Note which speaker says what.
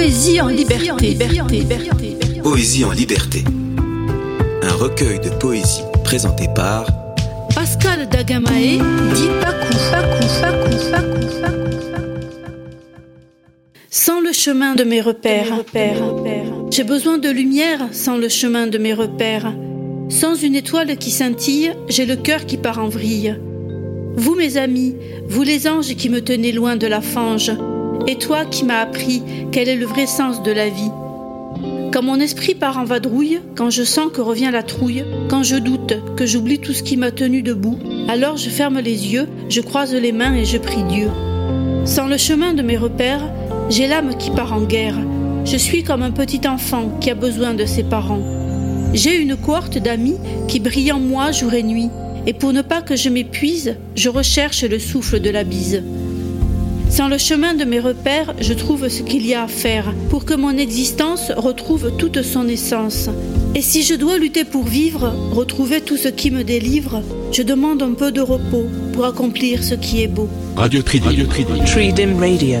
Speaker 1: Poésie en liberté.
Speaker 2: Poésie en liberté. Un recueil de poésie présenté par
Speaker 1: Pascal Dagamae dit Pakou, Pakou, Pakou, Pakou, Pakou. Sans le chemin de mes repères, j'ai besoin de lumière sans le chemin de mes repères. Sans une étoile qui scintille, j'ai le cœur qui part en vrille. Vous, mes amis, vous les anges qui me tenez loin de la fange, et toi qui m'as appris quel est le vrai sens de la vie. Quand mon esprit part en vadrouille, quand je sens que revient la trouille, quand je doute, que j'oublie tout ce qui m'a tenu debout, alors je ferme les yeux, je croise les mains et je prie Dieu. Sans le chemin de mes repères, j'ai l'âme qui part en guerre. Je suis comme un petit enfant qui a besoin de ses parents. J'ai une cohorte d'amis qui brillent en moi jour et nuit, et pour ne pas que je m'épuise, je recherche le souffle de la bise. Sans le chemin de mes repères, je trouve ce qu'il y a à faire pour que mon existence retrouve toute son essence. Et si je dois lutter pour vivre, retrouver tout ce qui me délivre, je demande un peu de repos pour accomplir ce qui est beau.
Speaker 3: Radio Tridim. Radio Tridim.
Speaker 4: Tridim Radio.